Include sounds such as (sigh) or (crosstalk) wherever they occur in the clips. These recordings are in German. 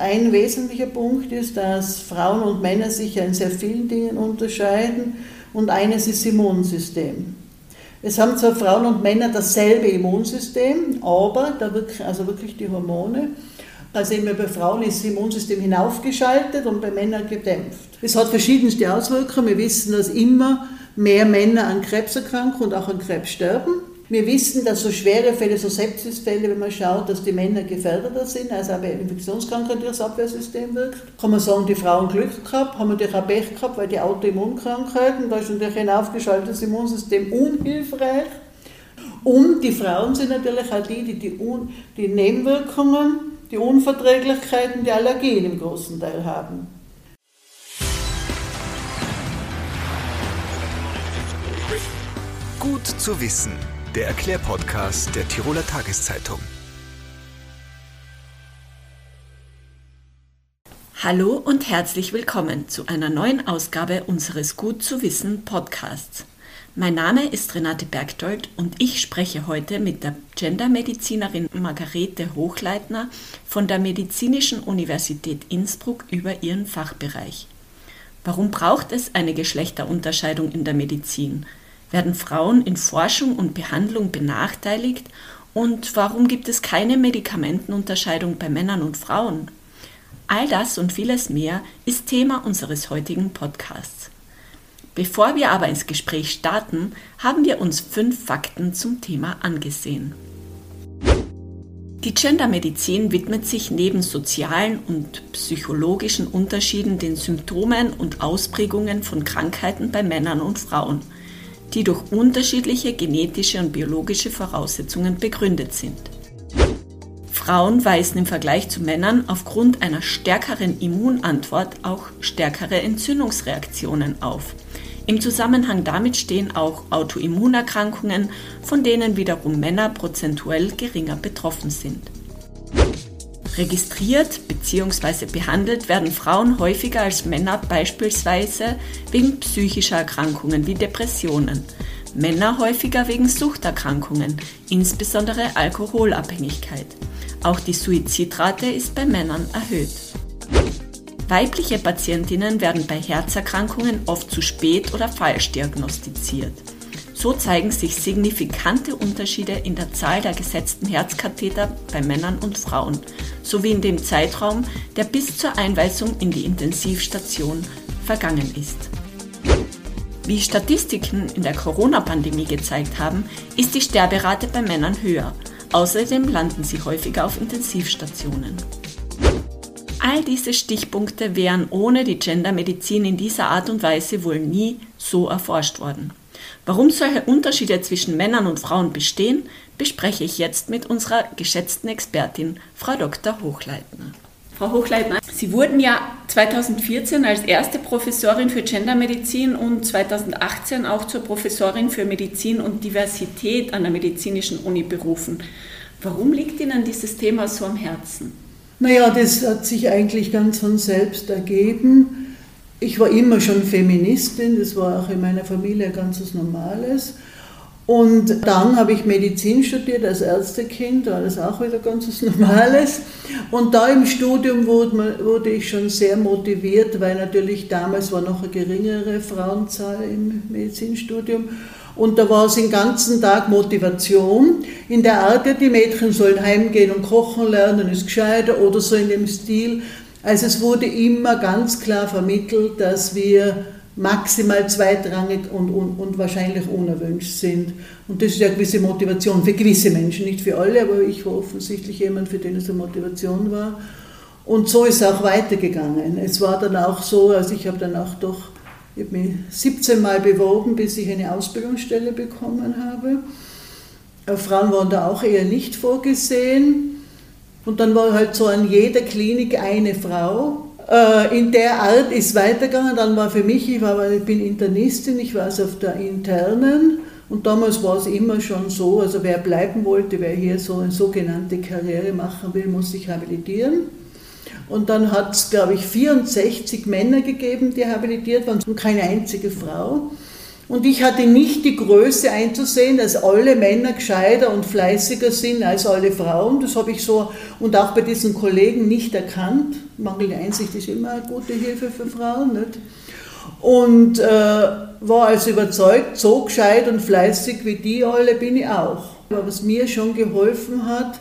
Ein wesentlicher Punkt ist, dass Frauen und Männer sich in sehr vielen Dingen unterscheiden und eines ist das Immunsystem. Es haben zwar Frauen und Männer dasselbe Immunsystem, aber da wirklich, also wirklich die Hormone, also immer bei Frauen ist das Immunsystem hinaufgeschaltet und bei Männern gedämpft. Es hat verschiedenste Auswirkungen. Wir wissen, dass immer mehr Männer an Krebs erkranken und auch an Krebs sterben. Wir wissen, dass so schwere Fälle, so Sepsisfälle, wenn man schaut, dass die Männer gefährdeter sind, als aber Infektionskrankheit das Abwehrsystem wirkt. Kann man sagen, die Frauen Glück gehabt, haben natürlich auch Pech gehabt, weil die Autoimmunkrankheiten, da ist natürlich ein aufgeschaltetes Immunsystem unhilfreich. Und die Frauen sind natürlich auch die, die die, die Nebenwirkungen, die Unverträglichkeiten, die Allergien im großen Teil haben. Gut zu wissen der Erklärpodcast der Tiroler Tageszeitung. Hallo und herzlich willkommen zu einer neuen Ausgabe unseres Gut zu wissen Podcasts. Mein Name ist Renate Bergdold und ich spreche heute mit der Gendermedizinerin Margarete Hochleitner von der Medizinischen Universität Innsbruck über ihren Fachbereich. Warum braucht es eine Geschlechterunterscheidung in der Medizin? Werden Frauen in Forschung und Behandlung benachteiligt? Und warum gibt es keine Medikamentenunterscheidung bei Männern und Frauen? All das und vieles mehr ist Thema unseres heutigen Podcasts. Bevor wir aber ins Gespräch starten, haben wir uns fünf Fakten zum Thema angesehen. Die Gendermedizin widmet sich neben sozialen und psychologischen Unterschieden den Symptomen und Ausprägungen von Krankheiten bei Männern und Frauen – die durch unterschiedliche genetische und biologische Voraussetzungen begründet sind. Frauen weisen im Vergleich zu Männern aufgrund einer stärkeren Immunantwort auch stärkere Entzündungsreaktionen auf. Im Zusammenhang damit stehen auch Autoimmunerkrankungen, von denen wiederum Männer prozentuell geringer betroffen sind. Registriert bzw. behandelt werden Frauen häufiger als Männer beispielsweise wegen psychischer Erkrankungen wie Depressionen, Männer häufiger wegen Suchterkrankungen, insbesondere Alkoholabhängigkeit. Auch die Suizidrate ist bei Männern erhöht. Weibliche Patientinnen werden bei Herzerkrankungen oft zu spät oder falsch diagnostiziert. So zeigen sich signifikante Unterschiede in der Zahl der gesetzten Herzkatheter bei Männern und Frauen sowie in dem Zeitraum, der bis zur Einweisung in die Intensivstation vergangen ist. Wie Statistiken in der Corona-Pandemie gezeigt haben, ist die Sterberate bei Männern höher. Außerdem landen sie häufiger auf Intensivstationen. All diese Stichpunkte wären ohne die Gendermedizin in dieser Art und Weise wohl nie so erforscht worden. Warum solche Unterschiede zwischen Männern und Frauen bestehen, bespreche ich jetzt mit unserer geschätzten Expertin, Frau Dr. Hochleitner. Frau Hochleitner, Sie wurden ja 2014 als erste Professorin für Gendermedizin und 2018 auch zur Professorin für Medizin und Diversität an der Medizinischen Uni berufen. Warum liegt Ihnen dieses Thema so am Herzen? Naja, das hat sich eigentlich ganz von selbst ergeben. Ich war immer schon Feministin, das war auch in meiner Familie ein ganz Normales. Und dann habe ich Medizin studiert als Ärztekind, war das auch wieder ganz (laughs) Normales. Und da im Studium wurde, wurde, ich schon sehr motiviert, weil natürlich damals war noch eine geringere Frauenzahl im Medizinstudium. Und da war es den ganzen Tag Motivation in der Art, die Mädchen sollen heimgehen und kochen lernen, ist gescheiter oder so in dem Stil. Also es wurde immer ganz klar vermittelt, dass wir maximal zweitrangig und, und, und wahrscheinlich unerwünscht sind. Und das ist ja eine gewisse Motivation für gewisse Menschen, nicht für alle, aber ich war offensichtlich jemand, für den es eine Motivation war. Und so ist es auch weitergegangen. Es war dann auch so, also ich habe dann auch doch, ich habe mich 17 Mal beworben, bis ich eine Ausbildungsstelle bekommen habe. Äh, Frauen waren da auch eher nicht vorgesehen. Und dann war halt so an jeder Klinik eine Frau. Äh, in der Art ist weitergegangen. Dann war für mich, ich, war, ich bin Internistin, ich war also auf der internen. Und damals war es immer schon so, also wer bleiben wollte, wer hier so eine sogenannte Karriere machen will, muss sich habilitieren. Und dann hat es, glaube ich, 64 Männer gegeben, die habilitiert waren und keine einzige Frau. Und ich hatte nicht die Größe einzusehen, dass alle Männer gescheiter und fleißiger sind als alle Frauen. Das habe ich so und auch bei diesen Kollegen nicht erkannt. Mangelnde Einsicht ist immer eine gute Hilfe für Frauen. Nicht? Und äh, war also überzeugt, so gescheit und fleißig wie die alle bin ich auch. Aber was mir schon geholfen hat,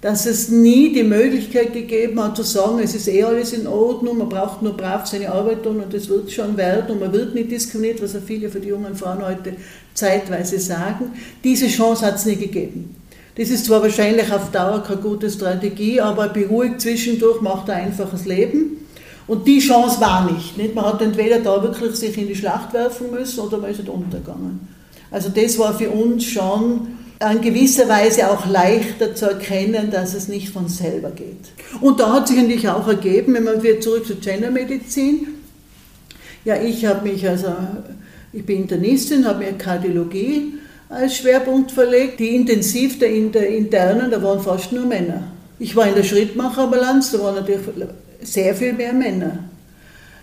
dass es nie die Möglichkeit gegeben hat zu sagen, es ist eh alles in Ordnung, man braucht nur brav seine Arbeit tun und es wird schon werden und man wird nicht diskriminiert, was ja viele für die jungen Frauen heute zeitweise sagen. Diese Chance hat es nie gegeben. Das ist zwar wahrscheinlich auf Dauer keine gute Strategie, aber beruhigt zwischendurch macht ein einfaches Leben. Und die Chance war nicht, nicht. Man hat entweder da wirklich sich in die Schlacht werfen müssen oder man ist halt untergegangen. Also das war für uns schon in gewisser Weise auch leichter zu erkennen, dass es nicht von selber geht. Und da hat sich natürlich auch ergeben, wenn man wieder zurück zur Gendermedizin, ja, ich habe mich also, ich bin Internistin, habe mir Kardiologie als Schwerpunkt verlegt. Die Intensiv der, Internen, da waren fast nur Männer. Ich war in der Schrittmacherambulanz, da waren natürlich sehr viel mehr Männer.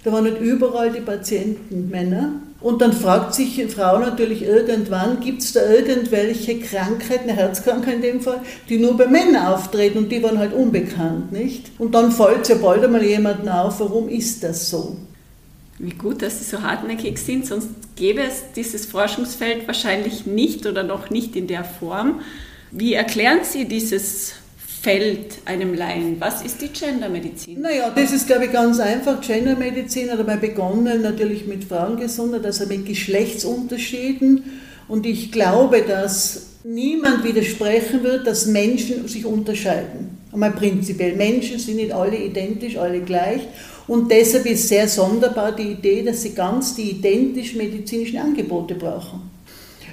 Da waren nicht überall die Patienten Männer. Und dann fragt sich eine Frau natürlich irgendwann, gibt es da irgendwelche Krankheiten, eine Herzkrankheit in dem Fall, die nur bei Männern auftreten und die waren halt unbekannt, nicht? Und dann fällt ja bald einmal jemanden auf, warum ist das so? Wie gut, dass Sie so hartnäckig sind, sonst gäbe es dieses Forschungsfeld wahrscheinlich nicht oder noch nicht in der Form. Wie erklären Sie dieses fällt einem Laien? Was ist die Gendermedizin? Naja, das ist, glaube ich, ganz einfach. Gendermedizin hat einmal begonnen natürlich mit Frauengesundheit, also mit Geschlechtsunterschieden. Und ich glaube, dass niemand widersprechen wird, dass Menschen sich unterscheiden. Einmal prinzipiell. Menschen sind nicht alle identisch, alle gleich. Und deshalb ist sehr sonderbar die Idee, dass sie ganz die identisch medizinischen Angebote brauchen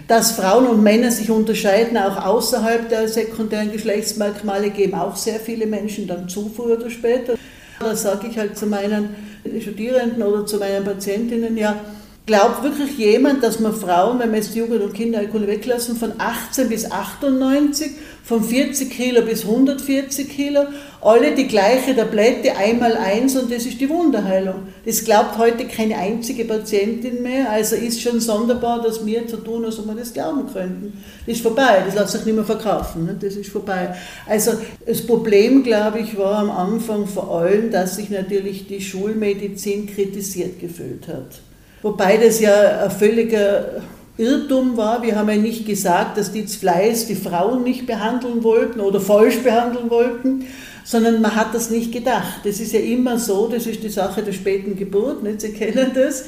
dass Frauen und Männer sich unterscheiden, auch außerhalb der sekundären Geschlechtsmerkmale, geben auch sehr viele Menschen dann zu, früher oder später. Da sage ich halt zu meinen Studierenden oder zu meinen Patientinnen, ja, Glaubt wirklich jemand, dass man Frauen, wenn wir jetzt Jugend- und Kinderheilkunde weglassen, von 18 bis 98, von 40 Kilo bis 140 Kilo, alle die gleiche Tablette, einmal eins und das ist die Wunderheilung. Das glaubt heute keine einzige Patientin mehr, also ist schon sonderbar, dass wir zu tun, als ob wir das glauben könnten. Das ist vorbei, das lässt sich nicht mehr verkaufen, ne? das ist vorbei. Also das Problem, glaube ich, war am Anfang vor allem, dass sich natürlich die Schulmedizin kritisiert gefühlt hat. Wobei das ja ein völliger Irrtum war. Wir haben ja nicht gesagt, dass die Fleiß die Frauen nicht behandeln wollten oder falsch behandeln wollten, sondern man hat das nicht gedacht. Das ist ja immer so, das ist die Sache der späten Geburt, nicht? Sie kennen das,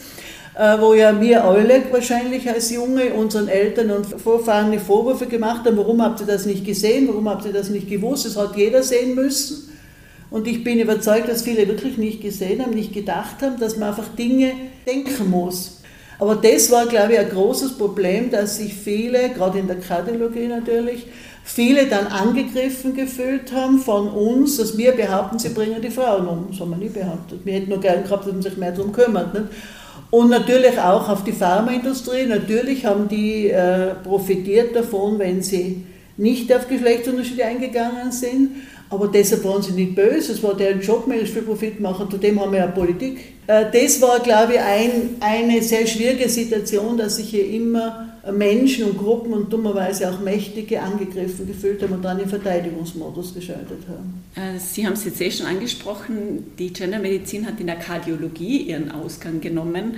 äh, wo ja wir alle wahrscheinlich als Junge unseren Eltern und Vorfahren die Vorwürfe gemacht haben, warum habt ihr das nicht gesehen, warum habt ihr das nicht gewusst, das hat jeder sehen müssen. Und ich bin überzeugt, dass viele wirklich nicht gesehen haben, nicht gedacht haben, dass man einfach Dinge denken muss. Aber das war, glaube ich, ein großes Problem, dass sich viele, gerade in der Kardiologie natürlich, viele dann angegriffen gefühlt haben von uns, dass wir behaupten, sie bringen die Frauen um. Das haben wir nie behauptet. Wir hätten nur gern gehabt, dass man sich mehr darum kümmert. Nicht? Und natürlich auch auf die Pharmaindustrie. Natürlich haben die äh, profitiert davon, wenn sie nicht auf Geschlechtsunterschiede eingegangen sind. Aber deshalb waren sie nicht böse, es war deren Job, möglichst viel Profit machen, zudem haben wir ja Politik. Äh, das war, glaube ich, ein, eine sehr schwierige Situation, dass sich hier immer Menschen und Gruppen und dummerweise auch Mächtige angegriffen gefühlt haben und dann in Verteidigungsmodus geschaltet haben. Äh, sie haben es jetzt eh schon angesprochen, die Gendermedizin hat in der Kardiologie ihren Ausgang genommen.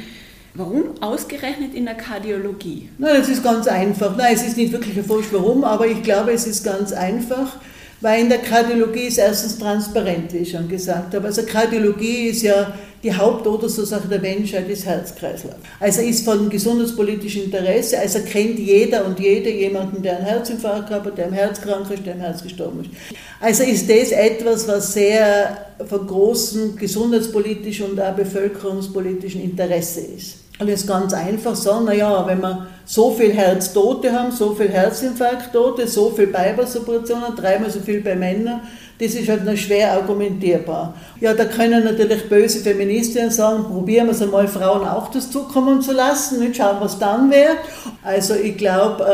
Warum ausgerechnet in der Kardiologie? Nein, es ist ganz einfach. Nein, es ist nicht wirklich erforscht, warum, aber ich glaube, es ist ganz einfach weil in der Kardiologie ist erstens transparent, wie ich schon gesagt habe. Also Kardiologie ist ja die Haupttodesursache der Menschheit ist Herzkreislauf. Also ist von gesundheitspolitischem Interesse, also kennt jeder und jede jemanden, der einen Herzinfarkt hat, der im Herz krank ist, der im Herz gestorben ist. Also ist das etwas, was sehr von großem gesundheitspolitischen und auch bevölkerungspolitischen Interesse ist. Jetzt ganz einfach sagen, naja, wenn wir so viel Herztote haben, so viel Herzinfarkttote, so viel Bypass-Operationen, dreimal so viel bei Männern, das ist halt noch schwer argumentierbar. Ja, da können natürlich böse Feministinnen sagen, probieren wir es einmal, Frauen auch das zukommen zu lassen, nicht schauen, was dann wäre. Also ich glaube,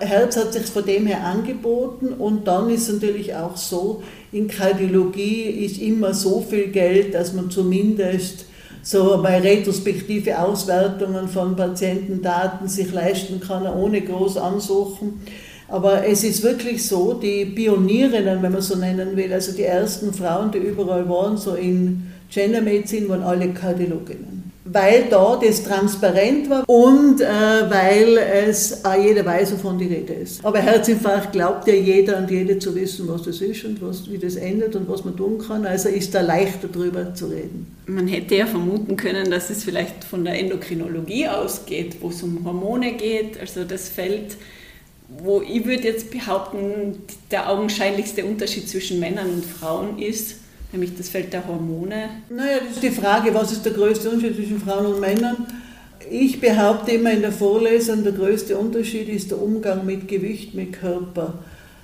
äh, Herz hat sich von dem her angeboten und dann ist natürlich auch so, in Kardiologie ist immer so viel Geld, dass man zumindest so bei retrospektive Auswertungen von Patientendaten sich leisten kann, ohne groß ansuchen. Aber es ist wirklich so, die Pionierinnen, wenn man so nennen will, also die ersten Frauen, die überall waren, so in Gendermedizin, waren alle Kardiologinnen weil da das transparent war und äh, weil es auch jeder weiß, wovon die Rede ist. Aber Herzinfarkt glaubt ja jeder und jede zu wissen, was das ist und was, wie das endet und was man tun kann. Also ist da leichter darüber zu reden. Man hätte ja vermuten können, dass es vielleicht von der Endokrinologie ausgeht, wo es um Hormone geht, also das Feld wo ich würde jetzt behaupten, der augenscheinlichste Unterschied zwischen Männern und Frauen ist, nämlich das Feld der Hormone. Naja, das ist die Frage, was ist der größte Unterschied zwischen Frauen und Männern? Ich behaupte immer in der Vorlesung, der größte Unterschied ist der Umgang mit Gewicht, mit Körper.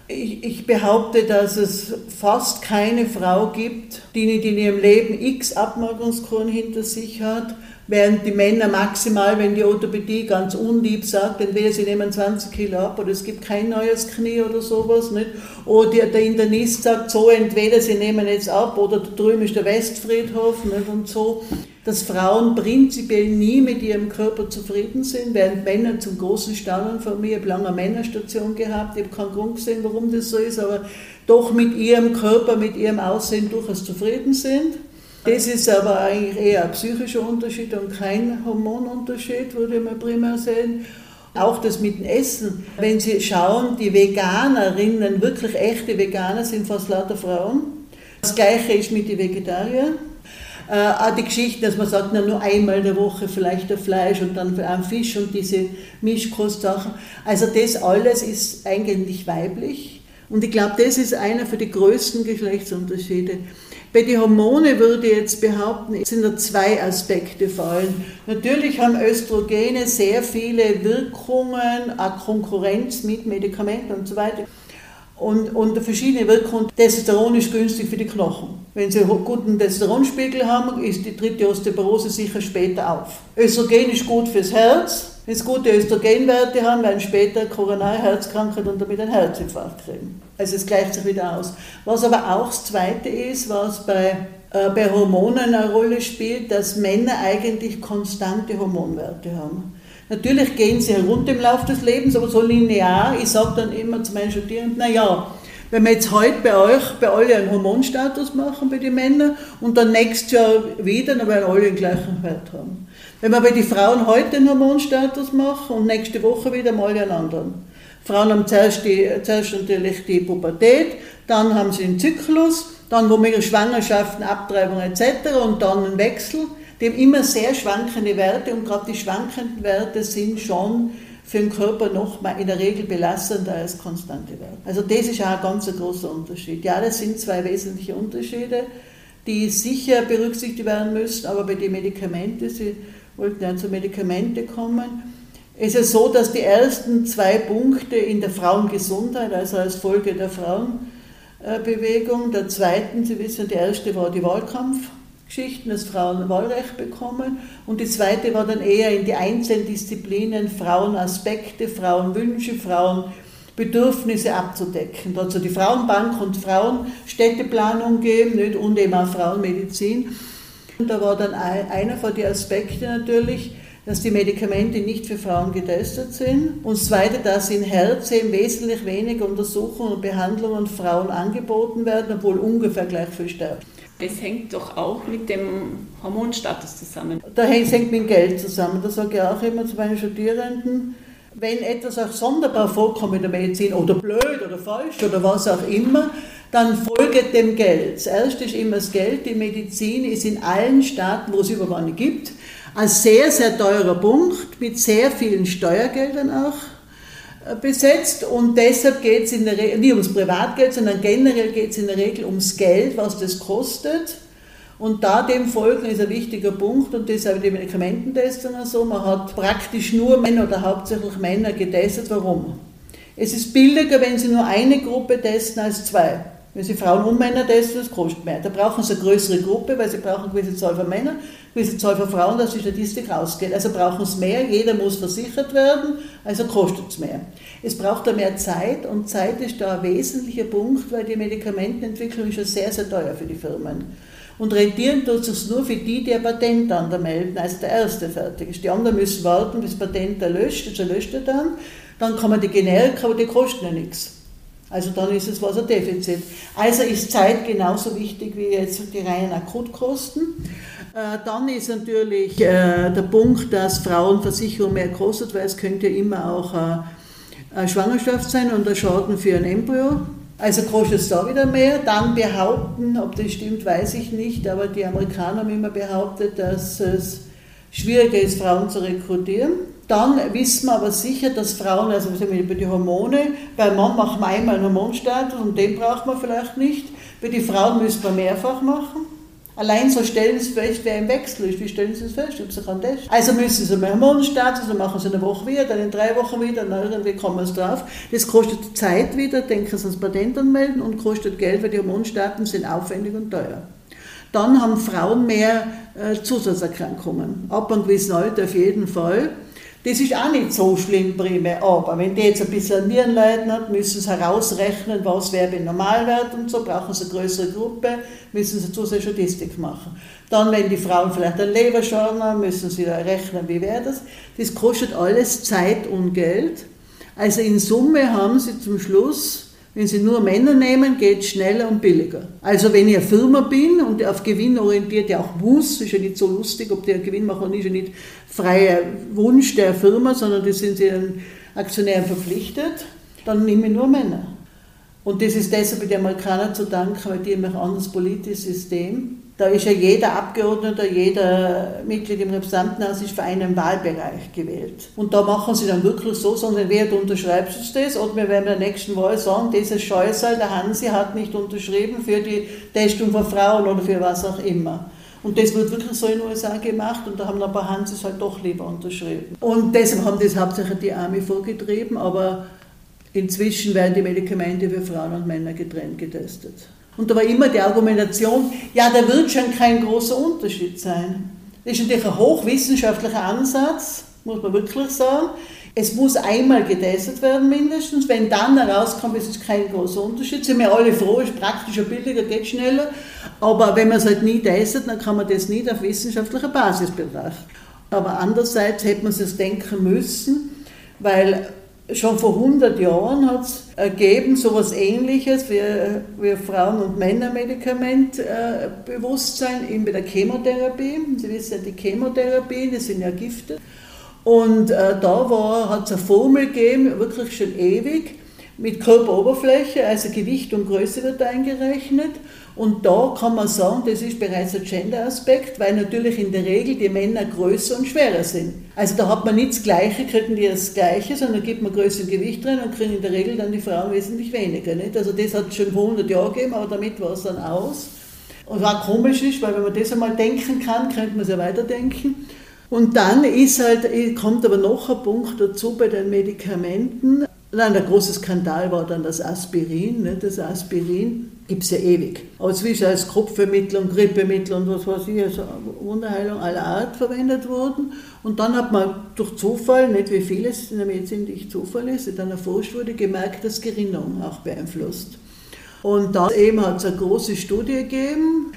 Ich, ich, behaupte, dass es fast keine Frau gibt, die nicht in ihrem Leben x Abmagerungskuren hinter sich hat Während die Männer maximal, wenn die Orthopädie ganz unlieb sagt, entweder sie nehmen 20 Kilo ab oder es gibt kein neues Knie oder sowas, nicht? oder der Internist sagt so, entweder sie nehmen jetzt ab oder da drüben ist der Westfriedhof nicht? und so, dass Frauen prinzipiell nie mit ihrem Körper zufrieden sind, während Männer zum großen Staunen von mir, ich habe lange eine Männerstation gehabt, ich habe keinen Grund gesehen, warum das so ist, aber doch mit ihrem Körper, mit ihrem Aussehen durchaus zufrieden sind. Das ist aber eigentlich eher ein psychischer Unterschied und kein Hormonunterschied, würde man primär sehen. Auch das mit dem Essen. Wenn Sie schauen, die Veganerinnen, wirklich echte Veganer, sind fast lauter Frauen. Das Gleiche ist mit den Vegetariern. Äh, auch die Geschichte, dass man sagt, na, nur einmal in der Woche vielleicht ein Fleisch und dann ein Fisch und diese Mischkostsachen. Also das alles ist eigentlich weiblich. Und ich glaube, das ist einer für die größten Geschlechtsunterschiede. Bei den Hormonen würde ich jetzt behaupten, sind da zwei Aspekte fallen. Natürlich haben Östrogene sehr viele Wirkungen, auch Konkurrenz mit Medikamenten und so weiter. Und, und verschiedene Wirkungen. Testosteron ist günstig für die Knochen. Wenn Sie einen guten Testosteronspiegel haben, ist die dritte Osteoporose sicher später auf. Östrogen ist gut fürs Herz. Wenn Sie gute Östrogenwerte haben, werden später koronare Herzkrankheit und damit einen Herzinfarkt kriegen. Also es gleicht sich wieder aus. Was aber auch das Zweite ist, was bei, äh, bei Hormonen eine Rolle spielt, dass Männer eigentlich konstante Hormonwerte haben. Natürlich gehen sie herunter im Laufe des Lebens, aber so linear. Ich sage dann immer zu meinen Studierenden, naja, wenn wir jetzt heute bei euch, bei alle einen Hormonstatus machen, bei den Männern, und dann nächstes Jahr wieder, dann werden alle den gleichen Wert haben. Wenn wir bei den Frauen heute einen Hormonstatus machen und nächste Woche wieder mal einen anderen. Frauen haben zuerst, die, zuerst natürlich die Pubertät, dann haben sie den Zyklus, dann womöglich Schwangerschaften, Abtreibung etc. und dann einen Wechsel. Die haben immer sehr schwankende Werte und gerade die schwankenden Werte sind schon für den Körper noch mal in der Regel belastender als konstante Werte. Also das ist auch ein ganz großer Unterschied. Ja, das sind zwei wesentliche Unterschiede, die sicher berücksichtigt werden müssen, aber bei den Medikamenten, Sie wollten ja zu Medikamente kommen, es ist so, dass die ersten zwei Punkte in der Frauengesundheit, also als Folge der Frauenbewegung, der zweiten, Sie wissen, die erste war die Wahlkampfgeschichten, dass Frauen Wahlrecht bekommen und die zweite war dann eher in die einzelnen Disziplinen Frauenaspekte, Frauenwünsche, Frauenbedürfnisse abzudecken. Dazu die Frauenbank und Frauenstädteplanung geben nicht? und eben auch Frauenmedizin. Und da war dann einer von den Aspekten natürlich, dass die Medikamente nicht für Frauen getestet sind. Und das Zweite, dass in Herzen wesentlich weniger Untersuchungen und Behandlungen Frauen angeboten werden, obwohl ungefähr gleich viel sterben. Das hängt doch auch mit dem Hormonstatus zusammen. Das hängt mit dem Geld zusammen. Das sage ich auch immer zu meinen Studierenden. Wenn etwas auch sonderbar vorkommt in der Medizin oder blöd oder falsch oder was auch immer, dann folgt dem Geld. Das erste ist immer das Geld. Die Medizin ist in allen Staaten, wo es überall gibt, ein sehr, sehr teurer Punkt mit sehr vielen Steuergeldern auch besetzt und deshalb geht es in der Regel nicht ums Privatgeld, sondern generell geht es in der Regel ums Geld, was das kostet. Und da dem folgen ist ein wichtiger Punkt und deshalb die Medikamententestungen so. Man hat praktisch nur Männer oder hauptsächlich Männer getestet. Warum? Es ist billiger, wenn Sie nur eine Gruppe testen als zwei. Wenn Sie Frauen und Männer testen, das kostet mehr. Da brauchen Sie eine größere Gruppe, weil Sie brauchen eine gewisse Zahl von Männern, eine gewisse Zahl von Frauen, dass die Statistik rausgeht. Also brauchen Sie mehr, jeder muss versichert werden, also kostet es mehr. Es braucht da mehr Zeit und Zeit ist da ein wesentlicher Punkt, weil die Medikamentenentwicklung ist ja sehr, sehr teuer für die Firmen. Und rentieren tut es nur für die, die ein Patent anmelden, als der erste fertig ist. Die anderen müssen warten, bis das Patent löscht, also löscht er dann. Dann kann man die Generika, aber die kosten ja nichts. Also dann ist es was ein Defizit. Also ist Zeit genauso wichtig wie jetzt die reinen Akutkosten. Äh, dann ist natürlich äh, der Punkt, dass Frauenversicherung mehr kostet, weil es könnte ja immer auch eine Schwangerschaft sein und ein Schaden für ein Embryo. Also kostet es da wieder mehr. Dann behaupten, ob das stimmt, weiß ich nicht, aber die Amerikaner haben immer behauptet, dass es schwieriger ist, Frauen zu rekrutieren. Dann wissen wir aber sicher, dass Frauen, also über die Hormone, beim Mann machen wir einmal einen Hormonstatus und den braucht man vielleicht nicht. Bei den Frauen müssen wir mehrfach machen. Allein so stellen Sie fest, wer im Wechsel ist. Wie stellen Sie es fest? Ob Sie kann? Also müssen Sie einen Hormonstatus, dann machen Sie eine Woche wieder, dann in drei Wochen wieder, dann irgendwie kommen Sie drauf. Das kostet Zeit wieder, denken Sie ans Patent anmelden und kostet Geld, weil die Hormonstaaten sind aufwendig und teuer. Dann haben Frauen mehr äh, Zusatzerkrankungen. Ab einem gewissen Alter auf jeden Fall. Das ist auch nicht so schlimm primär, aber wenn die jetzt ein bisschen Nierenleiden hat, müssen sie herausrechnen, was wäre bei Normalwert und so, brauchen sie eine größere Gruppe, müssen sie zusätzliche Statistik machen. Dann, wenn die Frauen vielleicht einen Leberschaden haben, müssen sie rechnen, wie wäre das. Das kostet alles Zeit und Geld. Also in Summe haben sie zum Schluss wenn Sie nur Männer nehmen, geht es schneller und billiger. Also wenn ich eine Firma bin und auf Gewinn orientiert ja auch muss, ist ja nicht so lustig, ob der Gewinn macht oder nicht, ist ja nicht freier Wunsch der Firma, sondern das sind Sie den Aktionären verpflichtet, dann nehme ich nur Männer. Und das ist deshalb den Amerikanern zu danken, weil die haben ein anderes politisches System. Da ist ja jeder Abgeordnete, jeder Mitglied im Repräsentantenhaus ist für einen Wahlbereich gewählt. Und da machen sie dann wirklich so, sagen, entweder du unterschreibst das oder wir werden in der nächsten Wahl sagen, dieses Scheusal, der Hansi hat nicht unterschrieben für die Testung von Frauen oder für was auch immer. Und das wird wirklich so in den USA gemacht und da haben ein paar Hansis halt doch lieber unterschrieben. Und deshalb haben das hauptsächlich die Army vorgetrieben, aber inzwischen werden die Medikamente für Frauen und Männer getrennt getestet. Und da war immer die Argumentation, ja, da wird schon kein großer Unterschied sein. Das ist natürlich ein hochwissenschaftlicher Ansatz, muss man wirklich sagen. Es muss einmal getestet werden mindestens. Wenn dann herauskommt, es ist kein großer Unterschied. Sind wir alle froh, ist praktischer, billiger, geht schneller. Aber wenn man es halt nie testet, dann kann man das nicht auf wissenschaftlicher Basis betrachten. Aber andererseits hätte man es denken müssen, weil Schon vor 100 Jahren hat es ergeben, so etwas Ähnliches wie, wie Frauen- und Männermedikamentbewusstsein äh, bei der Chemotherapie. Sie wissen ja, die Chemotherapie, das sind ja Gifte. Und äh, da hat es eine Formel gegeben, wirklich schon ewig, mit Körperoberfläche, also Gewicht und Größe wird eingerechnet. Und da kann man sagen, das ist bereits ein Gender-Aspekt, weil natürlich in der Regel die Männer größer und schwerer sind. Also da hat man nicht das Gleiche, kriegen die das Gleiche, sondern gibt man größer Gewicht rein und kriegen in der Regel dann die Frauen wesentlich weniger. Nicht? Also das hat es schon vor 100 Jahren gegeben, aber damit war es dann aus. Und was komisch ist, weil wenn man das einmal denken kann, könnte man es ja weiterdenken. Und dann ist halt, kommt aber noch ein Punkt dazu bei den Medikamenten. Nein, der große Skandal war dann das Aspirin. Ne? Das Aspirin gibt es ja ewig. Aber zwischen als Kopfvermittlung, Grippemittel und was weiß ich, also Wunderheilung aller Art verwendet worden. Und dann hat man durch Zufall, nicht wie vieles in der Medizin nicht Zufall ist, dann erforscht wurde, gemerkt, dass Gerinnung auch beeinflusst. Und da eben hat es eine große Studie gegeben,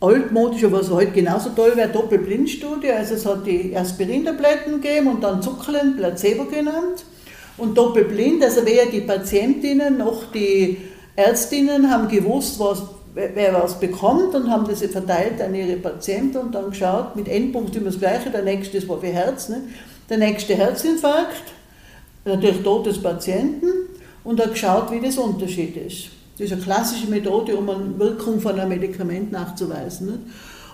altmodisch, aber was heute genauso toll wäre, Doppelblindstudie. Also es hat die Aspirintabletten gegeben und dann Zuckerlen, Placebo genannt und doppelblind, also weder die Patientinnen noch die Ärztinnen haben gewusst, was, wer was bekommt und haben das verteilt an ihre Patienten und dann geschaut, mit Endpunkt immer das Gleiche, der nächste war für Herz, ne? der nächste Herzinfarkt, natürlich Tod des Patienten und hat geschaut, wie das Unterschied ist. Das ist eine klassische Methode, um eine Wirkung von einem Medikament nachzuweisen. Ne?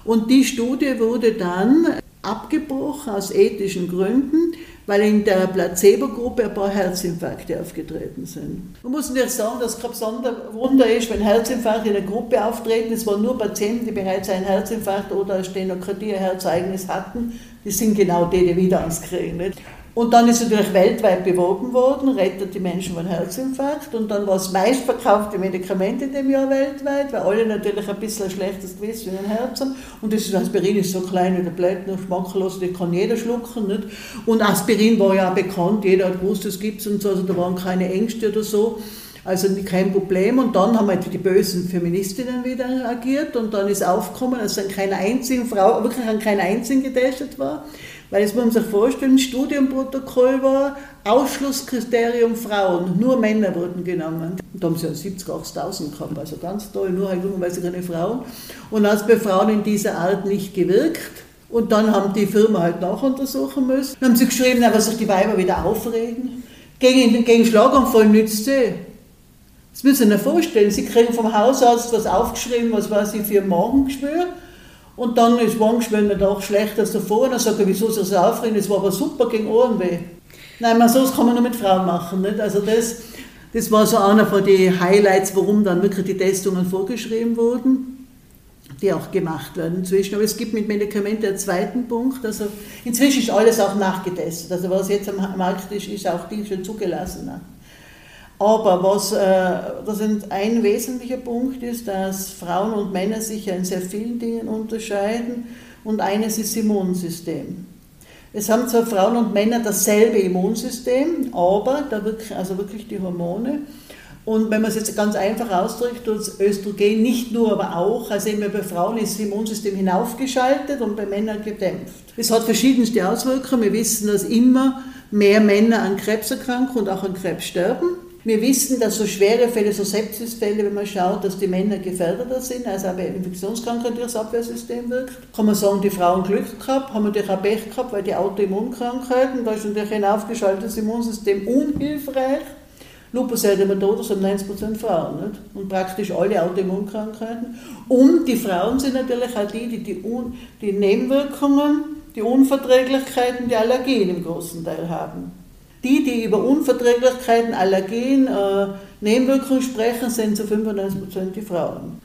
Und die Studie wurde dann abgebrochen aus ethischen Gründen, weil in der Placebo-Gruppe ein paar Herzinfarkte aufgetreten sind. Man muss natürlich sagen, dass besonderes Wunder ist, wenn Herzinfarkte in der Gruppe auftreten. Es waren nur Patienten, die bereits einen Herzinfarkt oder eine Stenokratie, ein Herzeignis hatten. Die sind genau die, die wieder ans kriegen. Nicht? Und dann ist natürlich weltweit beworben worden, rettet die Menschen von Herzinfarkt. Und dann war es meistverkaufte Medikament in dem Jahr weltweit, weil alle natürlich ein bisschen ein schlechtes Gewissen in den Herz haben. Und das Aspirin ist so klein wie der Blätter, schmacklos, das kann jeder schlucken. Nicht? Und Aspirin war ja bekannt, jeder hat gewusst, es gibt es und so, also da waren keine Ängste oder so. Also kein Problem. Und dann haben halt die bösen Feministinnen wieder agiert und dann ist aufgekommen, dass an keiner einzigen Frau, wirklich an keiner einzigen getestet war. Weil es muss man sich vorstellen, Studienprotokoll war, Ausschlusskriterium Frauen, nur Männer wurden genommen. Da haben sie ja 70, 80.000 gehabt, also ganz toll, nur halt dummerweise keine Frauen. Und als bei Frauen in dieser Art nicht gewirkt, und dann haben die Firma halt nachuntersuchen müssen. Dann haben sie geschrieben, aber sich die Weiber wieder aufregen. Gegen, gegen Schlaganfall nützt sie. Das müssen Sie sich vorstellen. Sie kriegen vom Hausarzt was aufgeschrieben, was weiß ich, für ein Magengeschwür. Und dann ist nicht auch schlechter als davor. Dann sagt er, wieso soll aufregen? Das war aber super gegen Ohrenweh. Nein, man, sowas kann man nur mit Frauen machen. Nicht? Also das, das war so einer von den Highlights, warum dann wirklich die Testungen vorgeschrieben wurden, die auch gemacht werden inzwischen. Aber es gibt mit Medikamenten einen zweiten Punkt. Also inzwischen ist alles auch nachgetestet. Also was jetzt am Markt ist, ist auch die schon zugelassen. Aber was äh, das ein wesentlicher Punkt ist, dass Frauen und Männer sich in sehr vielen Dingen unterscheiden und eines ist das Immunsystem. Es haben zwar Frauen und Männer dasselbe Immunsystem, aber da wirklich, also wirklich die Hormone. Und wenn man es jetzt ganz einfach ausdrückt, das Östrogen nicht nur, aber auch, also eben bei Frauen ist das Immunsystem hinaufgeschaltet und bei Männern gedämpft. Es hat verschiedenste Auswirkungen. Wir wissen, dass immer mehr Männer an Krebs erkranken und auch an Krebs sterben. Wir wissen, dass so schwere Fälle, so Sepsisfälle, wenn man schaut, dass die Männer gefährdeter sind, als aber Infektionskrankheit das Abwehrsystem wirkt. Kann man sagen, die Frauen Glück gehabt, haben natürlich auch Pech gehabt, weil die Autoimmunkrankheiten, da ist natürlich ein aufgeschaltetes Immunsystem unhilfreich. Lupus erythematosus haben 90% Frauen nicht? und praktisch alle Autoimmunkrankheiten. Und die Frauen sind natürlich auch die, die die, die Nebenwirkungen, die Unverträglichkeiten, die Allergien im großen Teil haben. Die, die über Unverträglichkeiten, Allergien, äh, Nebenwirkungen sprechen, sind zu 95% die Frauen.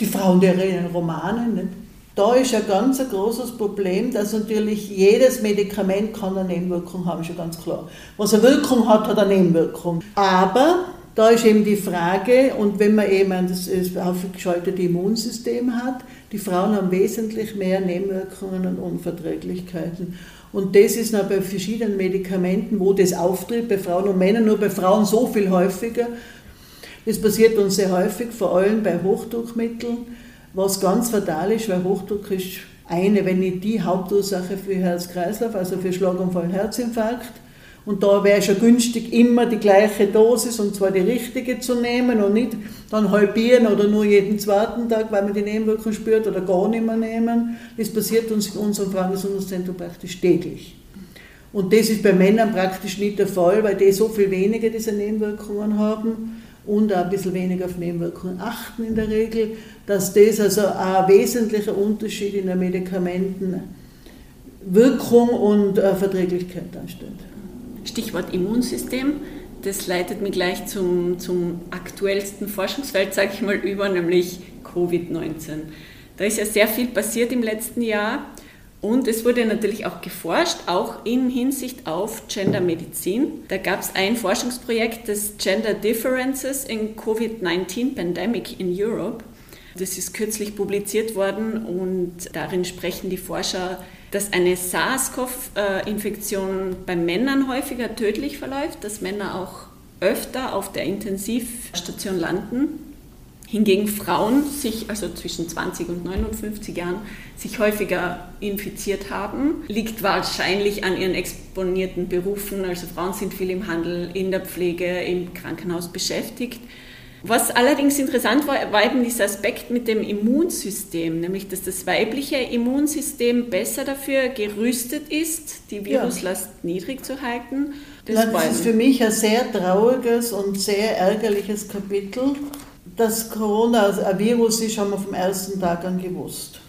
Die Frauen, die reden Romanen, nicht? Da ist ein ganz ein großes Problem, dass natürlich jedes Medikament kann eine Nebenwirkung haben, schon ganz klar. Was eine Wirkung hat, hat eine Nebenwirkung. Aber da ist eben die Frage, und wenn man eben das aufgeschaltete Immunsystem hat, die Frauen haben wesentlich mehr Nebenwirkungen und Unverträglichkeiten. Und das ist noch bei verschiedenen Medikamenten, wo das auftritt, bei Frauen und Männern, nur bei Frauen so viel häufiger. Das passiert uns sehr häufig, vor allem bei Hochdruckmitteln, was ganz fatal ist, weil Hochdruck ist eine, wenn nicht die Hauptursache für Herz-Kreislauf, also für Schlaganfall Herzinfarkt. Und da wäre schon günstig, immer die gleiche Dosis, und zwar die richtige zu nehmen und nicht dann halbieren oder nur jeden zweiten Tag, weil man die Nebenwirkungen spürt oder gar nicht mehr nehmen. Das passiert uns in unserem Frauengesundheitszentrum praktisch täglich. Und das ist bei Männern praktisch nicht der Fall, weil die so viel weniger diese Nebenwirkungen haben und auch ein bisschen weniger auf Nebenwirkungen achten in der Regel, dass das also ein wesentlicher Unterschied in der Medikamentenwirkung und äh, Verträglichkeit darstellt. Stichwort Immunsystem. Das leitet mich gleich zum, zum aktuellsten Forschungsfeld, sage ich mal, über, nämlich Covid-19. Da ist ja sehr viel passiert im letzten Jahr und es wurde natürlich auch geforscht, auch in Hinsicht auf Gendermedizin. Da gab es ein Forschungsprojekt, das Gender Differences in Covid-19 Pandemic in Europe. Das ist kürzlich publiziert worden und darin sprechen die Forscher dass eine SARS-CoV-Infektion bei Männern häufiger tödlich verläuft, dass Männer auch öfter auf der Intensivstation landen. Hingegen Frauen sich, also zwischen 20 und 59 Jahren, sich häufiger infiziert haben, liegt wahrscheinlich an ihren exponierten Berufen. Also Frauen sind viel im Handel, in der Pflege, im Krankenhaus beschäftigt. Was allerdings interessant war, war eben dieser Aspekt mit dem Immunsystem, nämlich dass das weibliche Immunsystem besser dafür gerüstet ist, die Viruslast ja. niedrig zu halten. Das, das ist für mich ein sehr trauriges und sehr ärgerliches Kapitel. Dass Corona ein Virus ist, haben wir vom ersten Tag an gewusst.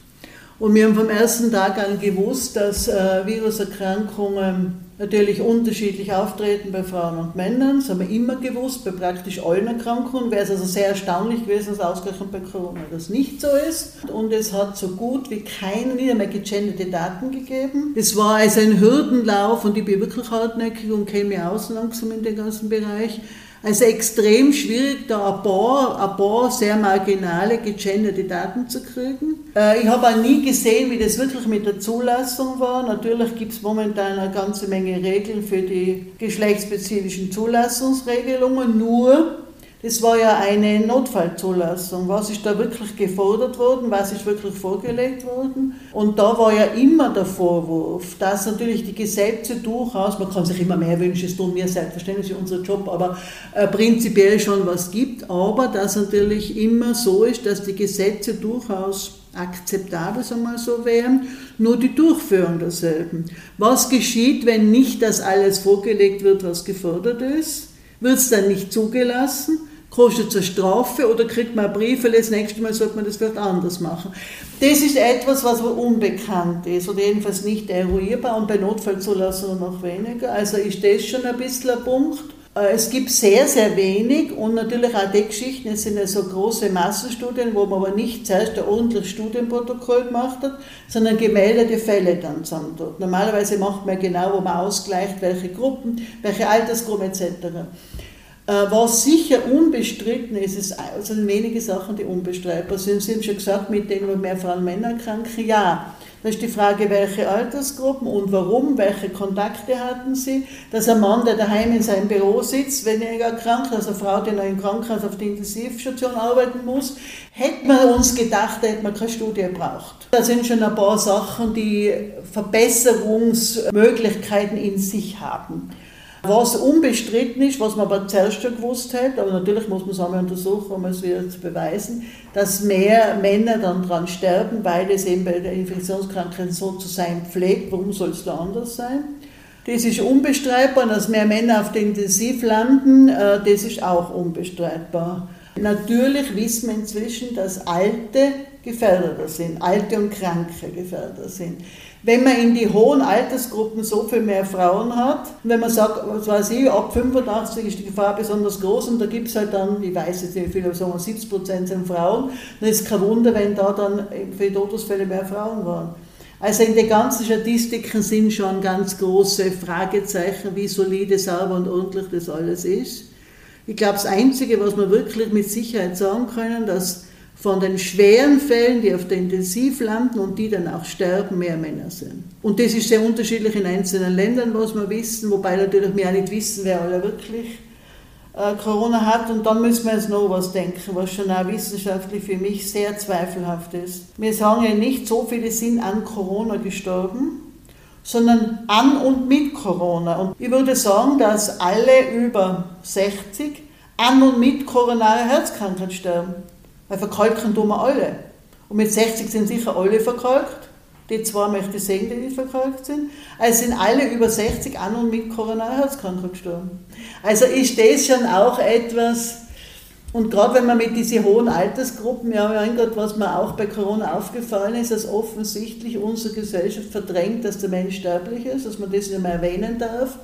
Und wir haben vom ersten Tag an gewusst, dass äh, Viruserkrankungen natürlich unterschiedlich auftreten bei Frauen und Männern. Das haben wir immer gewusst, bei praktisch allen Erkrankungen. Wäre es also sehr erstaunlich gewesen, dass ausgerechnet bei Corona das nicht so ist. Und es hat so gut wie keine, nicht einmal gegenderte Daten gegeben. Es war also ein Hürdenlauf und ich bin wirklich hartnäckig und mich aus langsam in den ganzen Bereich. Also extrem schwierig, da ein paar, ein paar sehr marginale, gegenderte Daten zu kriegen. Äh, ich habe auch nie gesehen, wie das wirklich mit der Zulassung war. Natürlich gibt es momentan eine ganze Menge Regeln für die geschlechtsspezifischen Zulassungsregelungen, nur Das war ja eine Notfallzulassung. Was ist da wirklich gefordert worden? Was ist wirklich vorgelegt worden? Und da war ja immer der Vorwurf, dass natürlich die Gesetze durchaus, man kann sich immer mehr wünschen, es tun wir selbstverständlich unser Job, aber äh, prinzipiell schon was gibt, aber dass natürlich immer so ist, dass die Gesetze durchaus akzeptabel, sagen wir so wären, nur die Durchführung derselben. Was geschieht, wenn nicht das alles vorgelegt wird, was gefordert ist? Wird es dann nicht zugelassen? Kostet es eine Strafe oder kriegt man Briefe, das nächste Mal sollte man das vielleicht anders machen. Das ist etwas, was unbekannt ist oder jedenfalls nicht eruierbar und bei Notfallzulassung noch weniger. Also ist das schon ein bisschen ein Punkt. Äh, es gibt sehr, sehr wenig und natürlich auch die Geschichten, es sind ja so große Massenstudien, wo man aber nicht zuerst ein ordentliches Studienprotokoll gemacht hat, sondern gemeldete Fälle dann zusammen tut. Normalerweise macht man genau, wo man ausgleicht, welche Gruppen, welche Altersgruppen etc. Äh, was sicher unbestritten ist, es sind wenige Sachen, die unbestreitbar sind. Sie haben schon gesagt, mit denen mehr Frauen Männer kranken. Ja, da ist die Frage, welche Altersgruppen und warum, welche Kontakte hatten sie. Dass ein Mann, der daheim in seinem Büro sitzt, weniger krank, als eine Frau, die noch im Krankenhaus auf der Intensivstation arbeiten muss, hätte man uns gedacht, da hätte man keine Studie braucht. Da sind schon ein paar Sachen, die Verbesserungsmöglichkeiten in sich haben. Was unbestritten ist, was man aber zuerst schon gewusst hat, aber natürlich muss man es einmal untersuchen, um es wieder zu beweisen, dass mehr Männer dann daran sterben, weil es eben bei der Infektionskrankheit so zu sein pflegt. Warum soll es da anders sein? Das ist unbestreitbar, dass mehr Männer auf der Intensiv landen, äh, das ist auch unbestreitbar. Natürlich wissen wir inzwischen, dass Alte gefährdeter sind, Alte und Kranke gefährdeter sind. Wenn man in die hohen Altersgruppen so viel mehr Frauen hat, wenn man sagt, was weiß ich, ab 85 ist die Gefahr besonders groß und da gibt es halt dann, ich weiß jetzt nicht wie viele, sagen wir 70 Prozent sind Frauen, dann ist es kein Wunder, wenn da dann für die Todesfälle mehr Frauen waren. Also in den ganzen Statistiken sind schon ganz große Fragezeichen, wie solide, sauber und ordentlich das alles ist. Ich glaube, das Einzige, was wir wirklich mit Sicherheit sagen können, dass von den schweren Fällen, die auf der Intensiv landen und die dann auch sterben, mehr Männer sind. Und das ist sehr unterschiedlich in einzelnen Ländern, was wir wissen, wobei natürlich wir auch nicht wissen, wer alle wirklich äh, Corona hat. Und dann müssen wir jetzt noch was denken, was schon auch wissenschaftlich für mich sehr zweifelhaft ist. Wir sagen ja nicht, so viele sind an Corona gestorben, sondern an und mit Corona. Und ich würde sagen, dass alle über 60 an und mit koronarer Herzkrankheit sterben. Weil verkalken tun wir alle. Und mit 60 sind sicher alle verkalkt. Die zwei möchte ich sehen, die nicht verkalkt sind. Also sind alle über 60 an und mit Corona-Herzkrankheit gestorben. Also ist das schon auch etwas, und gerade wenn man mit diesen hohen Altersgruppen, ja, mein Gott, was mir auch bei Corona aufgefallen ist, dass offensichtlich unsere Gesellschaft verdrängt, dass der Mensch sterblich ist, dass man das nicht mehr erwähnen darf.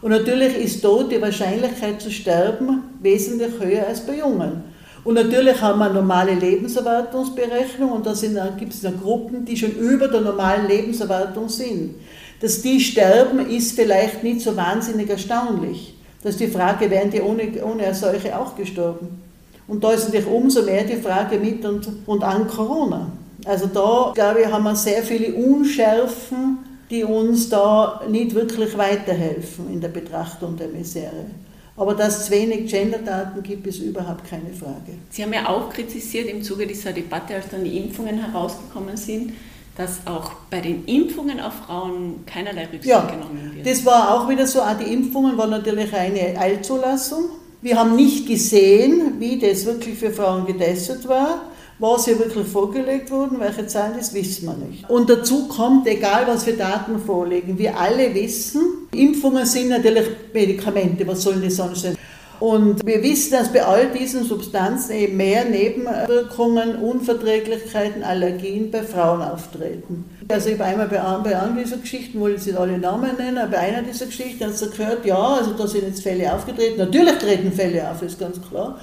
Und natürlich ist dort die Wahrscheinlichkeit zu sterben wesentlich höher als bei Jungen. Und natürlich haben wir eine normale Lebenserwartungsberechnung und da gibt es Gruppen, die schon über der normalen Lebenserwartung sind. Dass die sterben, ist vielleicht nicht so wahnsinnig erstaunlich. Das ist die Frage, wären die ohne, ohne eine Seuche auch gestorben? Und da ist natürlich umso mehr die Frage mit und, und an Corona. Also da, glaube ich, haben wir sehr viele Unschärfen, die uns da nicht wirklich weiterhelfen in der Betrachtung der Misere. Aber dass es wenig Genderdaten gibt, ist überhaupt keine Frage. Sie haben ja auch kritisiert im Zuge dieser Debatte, als dann die Impfungen herausgekommen sind, dass auch bei den Impfungen auf Frauen keinerlei Rücksicht ja, genommen wird. Das war auch wieder so, auch die Impfungen waren natürlich eine Eilzulassung. Wir haben nicht gesehen, wie das wirklich für Frauen getestet war. Was hier wirklich vorgelegt wurde, welche Zahlen, das wissen wir nicht. Und dazu kommt, egal was für Daten vorlegen, wir alle wissen, Impfungen sind natürlich Medikamente, was sollen die sonst sein? Und wir wissen, dass bei all diesen Substanzen eben mehr Nebenwirkungen, Unverträglichkeiten, Allergien bei Frauen auftreten. Also ich habe einmal bei, bei einer dieser Geschichten, wollte ich nicht alle Namen nennen, bei einer dieser Geschichten hat es gehört, ja, also da sind jetzt Fälle aufgetreten. Natürlich treten Fälle auf, ist ganz klar.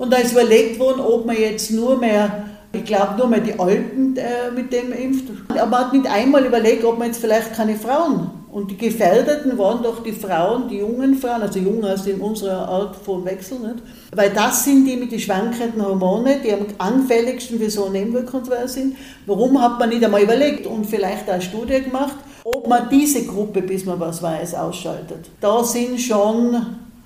Und da ist überlegt worden, ob man jetzt nur mehr, ich glaube nur mehr die Alten äh, mit dem impft. Aber man hat nicht einmal überlegt, ob man jetzt vielleicht keine Frauen. Und die Gefährdeten waren doch die Frauen, die jungen Frauen, also jung aus in unserer Art von Wechsel, nicht? weil das sind die mit den schwankenden Hormonen, die am anfälligsten für so Nebenwirkungen sind. Warum hat man nicht einmal überlegt und vielleicht auch eine Studie gemacht, ob man diese Gruppe, bis man was weiß, ausschaltet? Da sind schon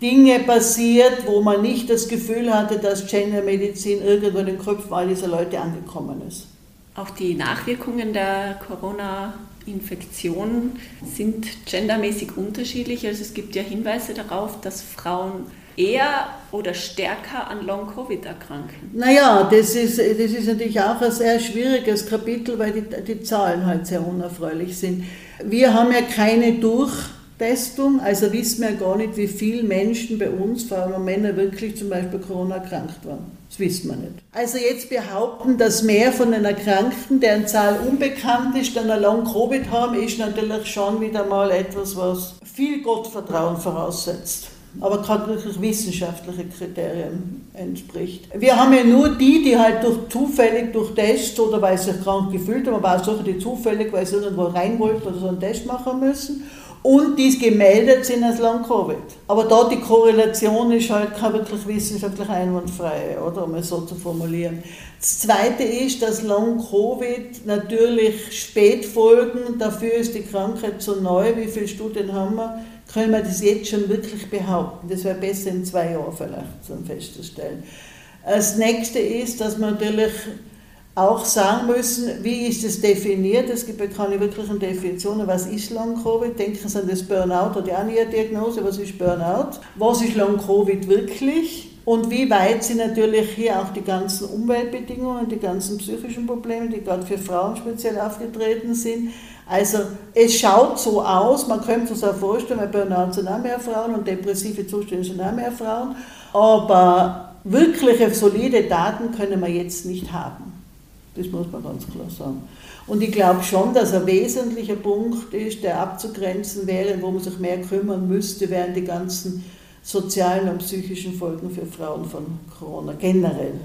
Dinge passiert, wo man nicht das Gefühl hatte, dass Gendermedizin irgendwo in den Köpfen all dieser Leute angekommen ist. Auch die Nachwirkungen der Corona-Infektion sind gendermäßig unterschiedlich. Also es gibt ja Hinweise darauf, dass Frauen eher oder stärker an Long-Covid erkranken? Naja, das ist, das ist natürlich auch ein sehr schwieriges Kapitel, weil die, die Zahlen halt sehr unerfreulich sind. Wir haben ja keine Durchtestung, also wissen wir gar nicht, wie viele Menschen bei uns, vor allem Männer, wirklich zum Beispiel Corona erkrankt waren. Das wissen wir nicht. Also jetzt behaupten, dass mehr von den Erkrankten, deren Zahl unbekannt ist, dann Long Covid haben, ist natürlich schon wieder mal etwas, was viel Gottvertrauen voraussetzt aber gerade wirklich wissenschaftliche Kriterien entspricht. Wir haben ja nur die, die halt durch zufällig durch Tests oder weil sie sich krank gefühlt haben, aber auch solche, die zufällig, weil sie irgendwo rein wollten oder so einen Test machen müssen und die gemeldet sind als Long-Covid. Aber da die Korrelation ist halt keine wirklich wissenschaftlich einwandfrei, oder, um es so zu formulieren. Das Zweite ist, dass Long-Covid natürlich Spätfolgen, dafür ist die Krankheit so neu, wie viele Studien haben wir, können wir das jetzt schon wirklich behaupten. Das wäre besser in zwei Jahren vielleicht zum festzustellen. Das nächste ist, dass wir natürlich auch sagen müssen, wie ist es definiert? Es gibt ja keine wirklichen Definitionen. Was ist Long-Covid? Denken Sie an das Burnout oder auch nie eine Diagnose. Was ist Burnout? Was ist Long-Covid wirklich? Und wie weit sind natürlich hier auch die ganzen Umweltbedingungen, die ganzen psychischen Probleme, die gerade für Frauen speziell aufgetreten sind. Also es schaut so aus, man könnte sich auch vorstellen, weil Burnout sind auch mehr Frauen und depressive Zustände sind auch mehr Frauen, aber wirkliche solide Daten können wir jetzt nicht haben. Das muss man ganz klar sagen. Und ich glaube schon, dass ein wesentlicher Punkt ist, der abzugrenzen wäre, wo man sich mehr kümmern müsste, wären die ganzen sozialen und psychischen Folgen für Frauen von Corona generell.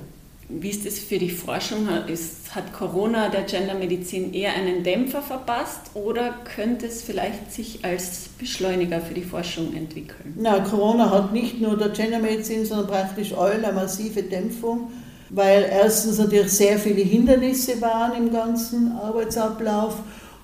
Wie ist es für die Forschung? Ist, hat Corona der Gendermedizin eher einen Dämpfer verpasst oder könnte es vielleicht sich als Beschleuniger für die Forschung entwickeln? Na, Corona hat nicht nur der Gendermedizin, sondern praktisch allen eine massive Dämpfung weil erstens natürlich sehr viele Hindernisse waren im ganzen Arbeitsablauf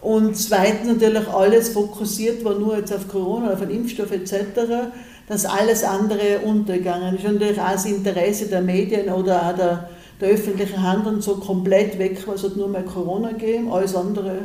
und zweitens natürlich alles fokussiert war nur jetzt auf Corona, auf den Impfstoff etc., dass alles andere untergegangen ist. Und natürlich auch das Interesse der Medien oder auch der, der öffentlichen Hand und so komplett weg war. Es hat nur mehr Corona gegeben, alles andere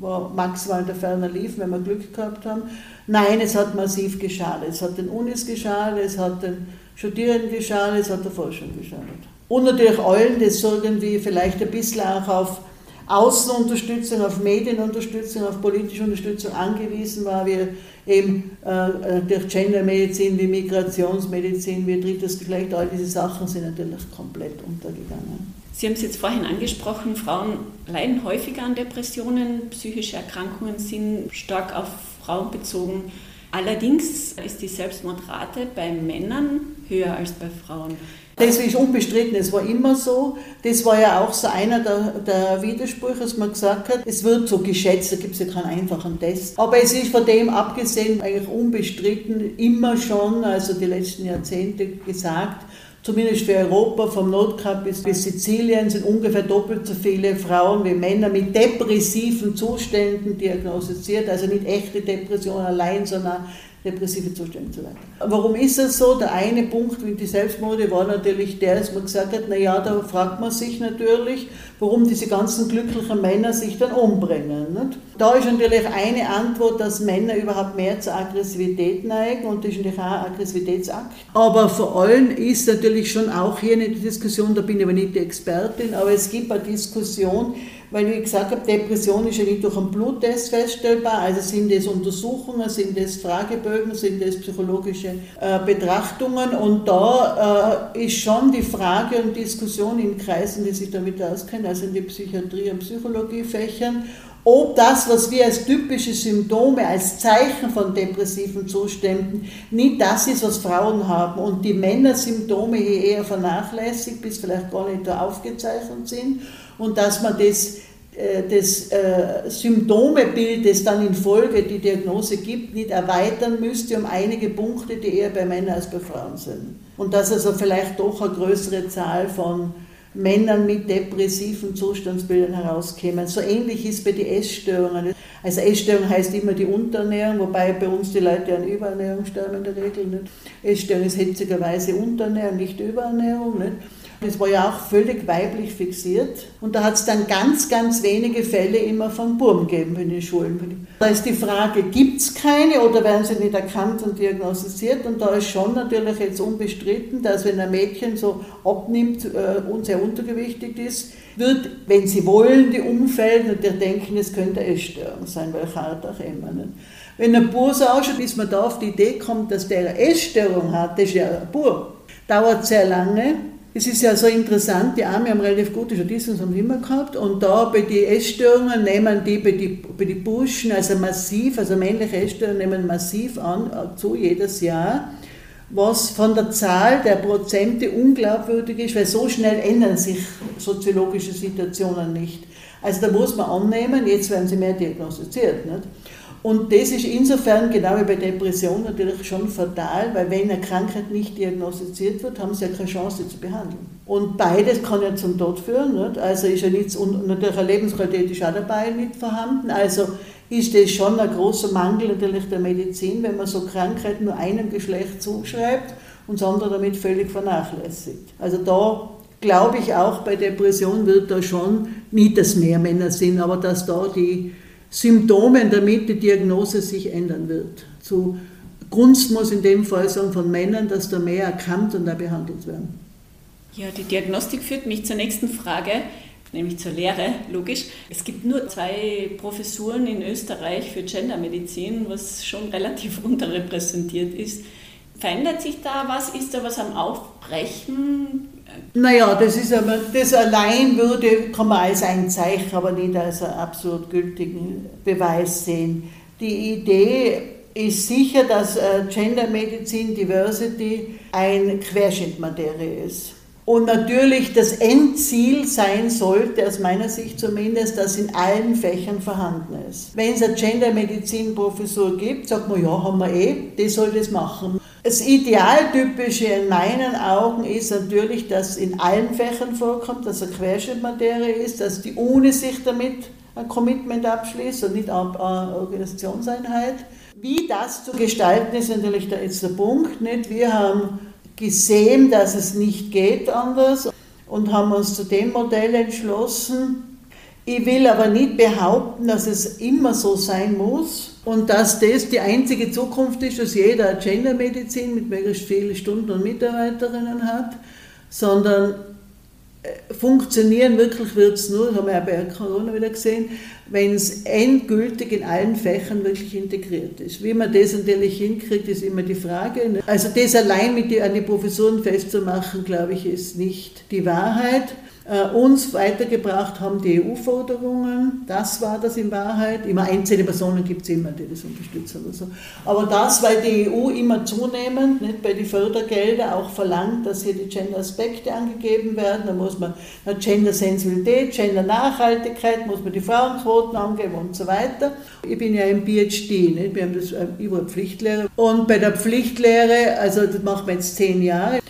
war maximal in der Ferne lief, wenn wir Glück gehabt haben. Nein, es hat massiv geschadet. Es hat den Unis geschadet, es hat den Studierenden geschadet, es hat der Forschung geschadet. Und natürlich allen, das irgendwie vielleicht ein bisschen auch auf Außenunterstützung, auf Medienunterstützung, auf politische Unterstützung angewiesen war, wie eben äh, durch Gendermedizin, wie Migrationsmedizin, wie drittes Geschlecht, all diese Sachen sind natürlich komplett untergegangen. Sie haben es jetzt vorhin angesprochen, Frauen leiden häufiger an Depressionen, psychische Erkrankungen sind stark auf Frauen bezogen. Allerdings ist die Selbstmordrate bei Männern höher als bei Frauen. Das ist unbestritten, es war immer so. Das war ja auch so einer der, der Widersprüche, dass man gesagt hat, es wird so geschätzt, da gibt es ja keinen einfachen Test. Aber es ist von dem abgesehen eigentlich unbestritten immer schon, also die letzten Jahrzehnte gesagt, zumindest für Europa, vom Nordkap bis, bis Sizilien, sind ungefähr doppelt so viele Frauen wie Männer mit depressiven Zuständen diagnostiziert, also nicht echte Depression allein, sondern depressive Zustände und so weiter. Warum ist das so? Der eine Punkt mit die Selbstmorde war natürlich der, dass man gesagt hat, naja, da fragt man sich natürlich, warum diese ganzen glücklichen Männer sich dann umbringen. Nicht? Da ist natürlich eine Antwort, dass Männer überhaupt mehr zur Aggressivität neigen und das ist natürlich auch ein Aggressivitätsakt. Aber vor allem ist natürlich schon auch hier eine Diskussion, da bin ich aber nicht die Expertin, aber es gibt eine Diskussion, weil wie gesagt habe, Depression ist ja nicht durch einen Bluttest feststellbar, also sind es Untersuchungen, sind es Fragebögen, sind es psychologische äh, Betrachtungen. Und da äh, ist schon die Frage und Diskussion in Kreisen, die sich damit auskennen, also in die Psychiatrie und Psychologiefächern, ob das, was wir als typische Symptome, als Zeichen von depressiven Zuständen, nicht das ist, was Frauen haben. Und die Männersymptome hier eher vernachlässigt, bis vielleicht gar nicht da aufgezeichnet sind und dass man das, äh, das äh, Symptomebild, das dann in Folge die Diagnose gibt, nicht erweitern müsste um einige Punkte, die eher bei Männern als bei Frauen sind. Und dass also vielleicht doch eine größere Zahl von Männern mit depressiven Zustandsbildern herauskommen. So ähnlich ist bei den Essstörungen. Also Essstörung heißt immer die Unterernährung, wobei bei uns die Leute an Überernährung sterben in der Regel. Nicht? Essstörung ist hetzigerweise Unterernährung, nicht Überernährung. Nicht? Das war ja auch völlig weiblich fixiert. Und da hat es dann ganz, ganz wenige Fälle immer von Burm gegeben in den Schulen. Da ist die Frage, gibt es keine oder werden sie nicht erkannt und diagnostiziert? Und da ist schon natürlich jetzt unbestritten, dass wenn ein Mädchen so abnimmt äh, und sehr untergewichtig ist, wird, wenn sie wollen, die Umfeld natürlich denken, es könnte Essstörung sein, weil hart auch immer. Nicht? Wenn ein Bur so ausschaut, bis man da auf die Idee kommt, dass der eine Essstörung hat, das ist ja ein Bur. Dauert sehr lange es ist ja so interessant, die Arme haben relativ gute Statismus haben sie immer gehabt und da bei den Essstörungen nehmen die bei den bei die Burschen, also massiv, also männliche Essstörungen nehmen massiv an, zu jedes Jahr, was von der Zahl der Prozente unglaubwürdig ist, weil so schnell ändern sich soziologische Situationen nicht. Also da muss man annehmen, jetzt werden sie mehr diagnostiziert. Nicht? Und das ist insofern, genau wie bei Depression, natürlich schon fatal, weil wenn eine Krankheit nicht diagnostiziert wird, haben sie ja keine Chance, zu behandeln. Und beides kann ja zum Tod führen. Nicht? Also ist ja nichts, und natürlich eine Lebensqualität ist auch dabei nicht vorhanden. Also ist das schon ein großer Mangel natürlich der Medizin, wenn man so Krankheiten nur einem Geschlecht zuschreibt und das andere damit völlig vernachlässigt. Also da glaube ich auch, bei Depression wird da schon, nicht, dass mehr Männer sind, aber dass da die Symptomen, damit die Diagnose sich ändern wird. Zu Gunst muss in dem Fall sagen von Männern, dass da mehr erkannt und da behandelt werden. Ja, die Diagnostik führt mich zur nächsten Frage, nämlich zur Lehre, logisch. Es gibt nur zwei Professuren in Österreich für Gendermedizin, was schon relativ (laughs) unterrepräsentiert ist. Verändert sich da was? Ist da was am Aufbrechen? Naja, das, ist aber, das allein würde, kann man als ein Zeichen, aber nicht als einen absolut gültigen Beweis sehen. Die Idee ist sicher, dass äh, Gendermedizin, Diversity ein Querschnittmaterie ist. Und natürlich das Endziel sein sollte, aus meiner Sicht zumindest, dass in allen Fächern vorhanden ist. Wenn es eine Gendermedizin-Professur gibt, sagt man, ja, haben wir eh, die soll das machen. Das Idealtypische in meinen Augen ist natürlich, dass in allen Fächern vorkommt, dass eine Querschnittmaterie ist, dass die Uni sich damit ein Commitment abschließt und nicht eine Organisationseinheit. Wie das zu gestalten ist natürlich der, jetzt der Punkt. Nicht? Wir haben gesehen, dass es nicht geht anders und haben uns zu dem Modell entschlossen. Ich will aber nicht behaupten, dass es immer so sein muss und dass das die einzige Zukunft ist, dass jeder Gendermedizin mit möglichst vielen Stunden und Mitarbeiterinnen hat, sondern funktionieren wirklich wird es nur, das haben wir ja bei Corona wieder gesehen, wenn es endgültig in allen Fächern wirklich integriert ist. Wie man das natürlich hinkriegt, ist immer die Frage. Ne? Also das allein mit die, an die Professuren festzumachen, glaube ich, ist nicht die Wahrheit. Äh, uns weitergebracht haben die EU-Forderungen, das war das in Wahrheit. Immer einzelne Personen gibt es immer, die das unterstützen oder so. Aber das, weil die EU immer zunehmend nicht, bei den Fördergeldern auch verlangt, dass hier die Gender-Aspekte angegeben werden. Da muss man Gender-Sensibilität, Gender-Nachhaltigkeit, muss man die Frauenquoten angeben und so weiter. Ich bin ja im PhD, nicht? wir haben das, äh, ich war Pflichtlehrer. Und bei der Pflichtlehre, also das macht man jetzt zehn Jahre,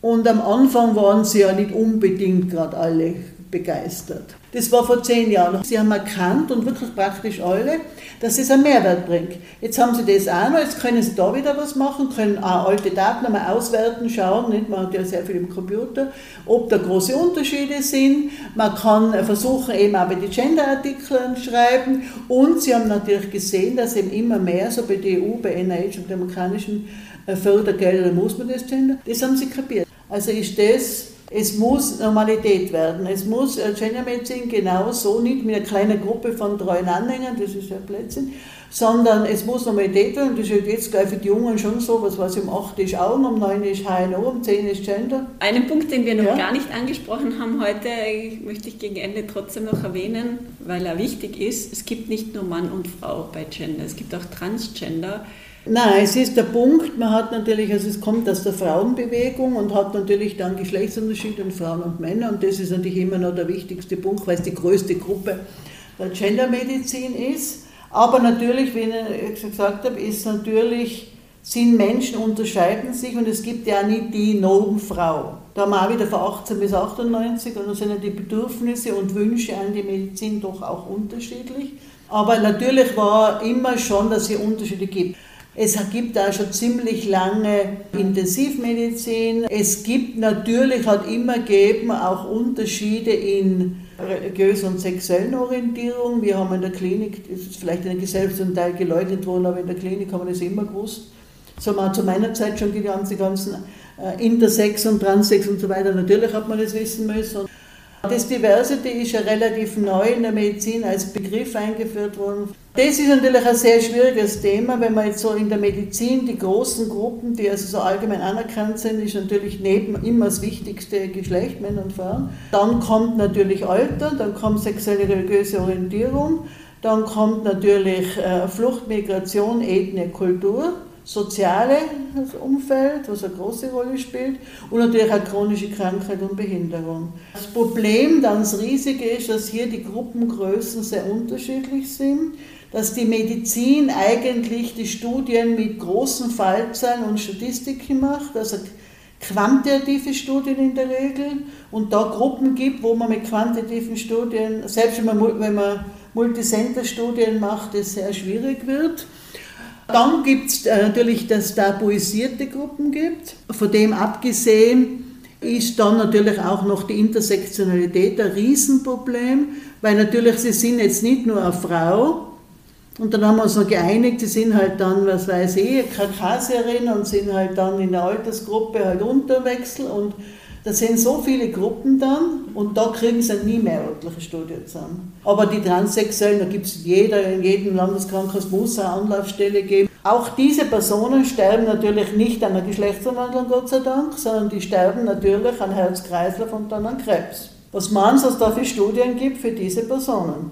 und am Anfang waren sie ja nicht unbedingt gerade alle begeistert. Das war vor zehn Jahren. Sie haben erkannt und wirklich praktisch alle, dass es einen Mehrwert bringt. Jetzt haben sie das auch noch, jetzt können sie da wieder was machen, können auch alte Daten einmal auswerten, schauen, nicht? man hat ja sehr viel im Computer, ob da große Unterschiede sind. Man kann versuchen, eben auch bei den Gender-Artikeln schreiben und sie haben natürlich gesehen, dass eben immer mehr, so bei der EU, bei NIH und demokratischen äh, Fördergelder muss man das Gender, das haben sie kapiert. Also ist das, es muss Normalität werden. Es muss äh, Gendermedizin genauso nicht mit einer kleinen Gruppe von treuen Anhängern, das ist ja Blödsinn, sondern es muss Normalität werden. Das ist jetzt gleich für die Jungen schon so, was weiß ich, um 8 ist Augen, um 9 ist HNO, um 10 ist Gender. Einen Punkt, den wir noch ja. gar nicht angesprochen haben heute, möchte ich gegen Ende trotzdem noch erwähnen, weil er wichtig ist. Es gibt nicht nur Mann und Frau bei Gender, es gibt auch Transgender. Nein, es ist der Punkt, man hat natürlich, also es kommt aus der Frauenbewegung und hat natürlich dann Geschlechtsunterschiede in Frauen und Männer und das ist natürlich immer noch der wichtigste Punkt, weil es die größte Gruppe der Gendermedizin ist. Aber natürlich, wie ich gesagt habe, ist natürlich, sind Menschen unterscheiden sich und es gibt ja nicht die Nobenfrau. Da haben wir auch wieder von 18 bis 98 und da sind ja die Bedürfnisse und Wünsche an die Medizin doch auch unterschiedlich. Aber natürlich war immer schon, dass es hier Unterschiede gibt. Es gibt da schon ziemlich lange Intensivmedizin. Es gibt natürlich, hat immer gegeben, auch Unterschiede in religiöser und sexuellen Orientierung. Wir haben in der Klinik, ist vielleicht in der Gesellschaft zum Teil geleugnet worden, aber in der Klinik haben wir das immer gewusst. So wir zu meiner Zeit schon die ganzen, ganzen äh, Intersex und Transsex und so weiter. Natürlich hat man das wissen müssen. Das Diversity ist ja relativ neu in der Medizin als Begriff eingeführt worden. Das ist natürlich ein sehr schwieriges Thema, wenn man jetzt so in der Medizin die großen Gruppen, die also so allgemein anerkannt sind, ist natürlich neben immer das wichtigste Geschlecht, Männer und Frauen. Dann kommt natürlich Alter, dann kommt sexuelle religiöse Orientierung, dann kommt natürlich äh, Flucht, Migration, Ethnie, Kultur soziale Umfeld, was eine große Rolle spielt, und natürlich auch chronische Krankheit und Behinderung. Das Problem, das riesige ist, dass hier die Gruppengrößen sehr unterschiedlich sind, dass die Medizin eigentlich die Studien mit großen Fallzahlen und Statistiken macht, also quantitative Studien in der Regel, und da Gruppen gibt, wo man mit quantitativen Studien, selbst wenn man, wenn man Multicenter-Studien macht, es sehr schwierig wird. Dann gibt es äh, natürlich, dass es tabuisierte Gruppen gibt. Von dem abgesehen ist dann natürlich auch noch die Intersektionalität ein Riesenproblem, weil natürlich sie sind jetzt nicht nur eine Frau, und dann haben wir uns noch geeinigt, sie sind halt dann, was weiß ich, Kaukasierin und sind halt dann in der Altersgruppe halt Unterwechsel und da sind so viele Gruppen dann und da kriegen sie nie mehr örtliche Studien zusammen. Aber die Transsexuellen, da gibt es jeder, in jedem Landeskrankenhaus muss eine Anlaufstelle geben. Auch diese Personen sterben natürlich nicht an einer Geschlechtsumwandlung, Gott sei Dank, sondern die sterben natürlich an Herz-Kreislauf und dann an Krebs. Was man es da für Studien gibt für diese Personen?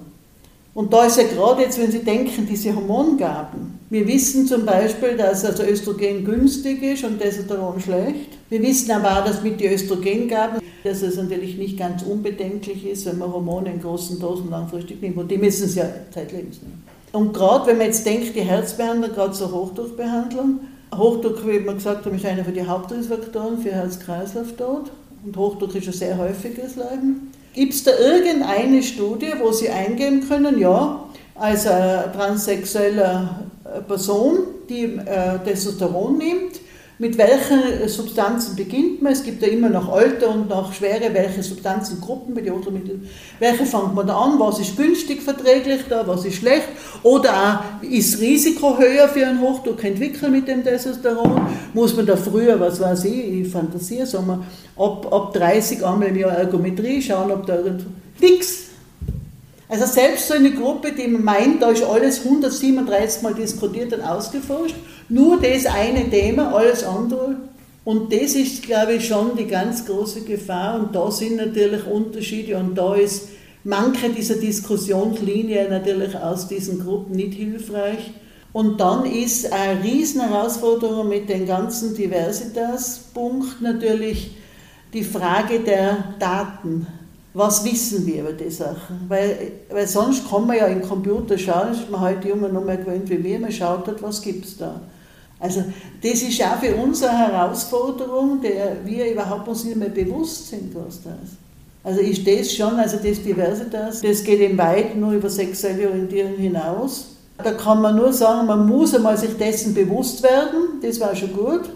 Und da ist ja gerade jetzt, wenn Sie denken, diese Hormongaben. Wir wissen zum Beispiel, dass also Östrogen günstig ist und Testosteron schlecht. Wir wissen aber auch, dass mit den Östrogengaben, dass es natürlich nicht ganz unbedenklich ist, wenn man Hormone in großen Dosen langfristig nimmt. Und die müssen es ja zeitlebens nehmen. Und gerade wenn man jetzt denkt, die Herzbehandlung, gerade zur Hochdruckbehandlung, Hochdruck, wie wir gesagt haben, ist einer der Hauptrisikofaktoren für Herz-Kreislauf-Tod. Und Hochdruck ist ein sehr häufiges Leiden. Gibt es da irgendeine Studie, wo Sie eingeben können, ja, als eine transsexuelle Person, die äh, Testosteron nimmt, mit welchen Substanzen beginnt man? Es gibt ja immer nach Alter und nach Schwere, welche Substanzengruppen bei den Welche fängt man da an? Was ist günstig verträglich da? Was ist schlecht? Oder auch, ist Risiko höher für einen Hochdruck entwickeln mit dem Testosteron? Muss man da früher, was weiß ich, ich fantasiere, sagen wir, ab, ab 30 einmal im Jahr Ergometrie schauen, ob da irgendwo. Nix! Also selbst so eine Gruppe, die meint, da ist alles 137 Mal diskutiert und ausgeforscht, nur das eine Thema, alles andere. Und das ist, glaube ich, schon die ganz große Gefahr. Und da sind natürlich Unterschiede und da ist manche dieser Diskussionslinie natürlich aus diesen Gruppen nicht hilfreich. Und dann ist eine Riesenherausforderung mit dem ganzen Diversitas-Punkt natürlich die Frage der Daten was wissen wir über die Sachen? Weil, weil sonst kann man ja im Computer schauen, ist man heute Junge noch mehr gewöhnt wie wir, man schaut hat, was gibt es da. Also das ist auch für uns eine Herausforderung, der wir überhaupt uns nicht mehr bewusst sind, was das. Also ist das schon, also das Diversitas, das geht eben weit nur über sexuelle Orientierung hinaus. Da kann man nur sagen, man muss einmal sich dessen bewusst werden, das war schon gut.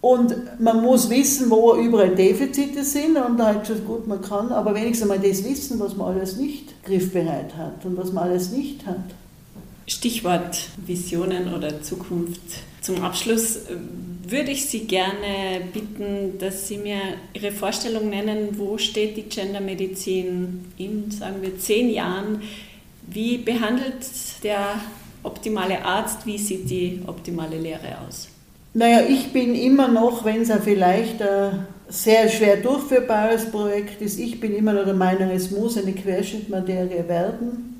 Und man muss wissen, wo überall Defizite sind und halt so gut man kann, aber wenigstens mal das wissen, was man alles nicht griffbereit hat und was man alles nicht hat. Stichwort Visionen oder Zukunft. Zum Abschluss würde ich Sie gerne bitten, dass Sie mir Ihre Vorstellung nennen, wo steht die Gendermedizin in, sagen wir, zehn Jahren? Wie behandelt der optimale Arzt? Wie sieht die optimale Lehre aus? Naja, ich bin immer noch, wenn es ja vielleicht ein sehr schwer durchführbares Projekt ist, ich bin immer noch der Meinung, es muss eine Querschnittmaterie werden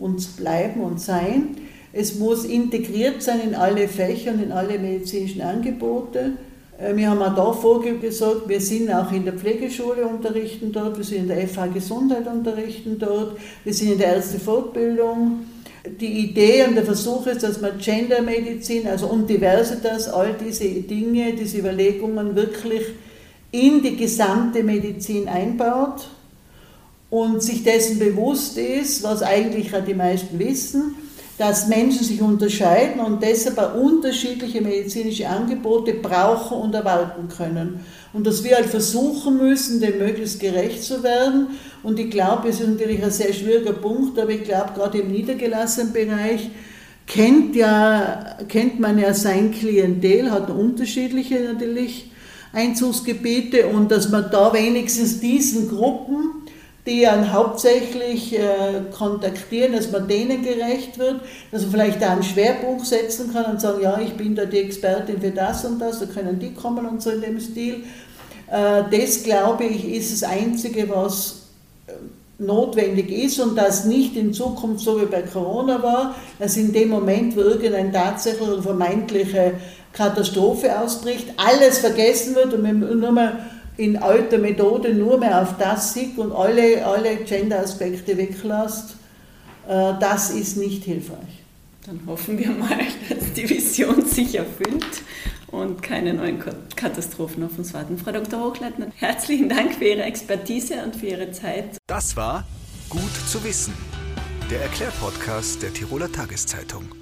und bleiben und sein. Es muss integriert sein in alle Fächer und in alle medizinischen Angebote. Äh, wir haben auch da vorgesagt, wir sind auch in der Pflegeschule unterrichten dort, wir sind in der FH Gesundheit unterrichten dort, wir sind in der Ärztefortbildung die Idee und der Versuch ist, dass man Gendermedizin, also und Diversitas, all diese Dinge, diese Überlegungen wirklich in die gesamte Medizin einbaut und sich dessen bewusst ist, was eigentlich die meisten wissen, dass Menschen sich unterscheiden und deshalb unterschiedliche medizinische Angebote brauchen und erwarten können. Und dass wir halt versuchen müssen, dem möglichst gerecht zu werden. Und ich glaube, es ist natürlich ein sehr schwieriger Punkt, aber ich glaube, gerade im niedergelassenen Bereich kennt, ja, kennt man ja sein Klientel, hat unterschiedliche natürlich Einzugsgebiete und dass man da wenigstens diesen Gruppen die dann hauptsächlich äh, kontaktieren, dass man denen gerecht wird, dass man vielleicht da einen Schwerpunkt setzen kann und sagen, ja, ich bin da die Expertin für das und das, da können die kommen und so in dem Stil. Äh, das, glaube ich, ist das Einzige, was äh, notwendig ist und das nicht in Zukunft so wie bei Corona war, dass in dem Moment, wo irgendeine tatsächliche oder vermeintliche Katastrophe ausbricht, alles vergessen wird und man nur mal in alter Methode nur mehr auf das sieht und alle, alle Gender-Aspekte weglässt, äh, das ist nicht hilfreich. Dann hoffen wir mal, (laughs) dass die Vision sich erfüllt und keine neuen Katastrophen auf uns warten. Frau Dr. Hochleitner, herzlichen Dank für Ihre Expertise und für Ihre Zeit. Das war Gut zu wissen, der Erklärpodcast der Tiroler Tageszeitung.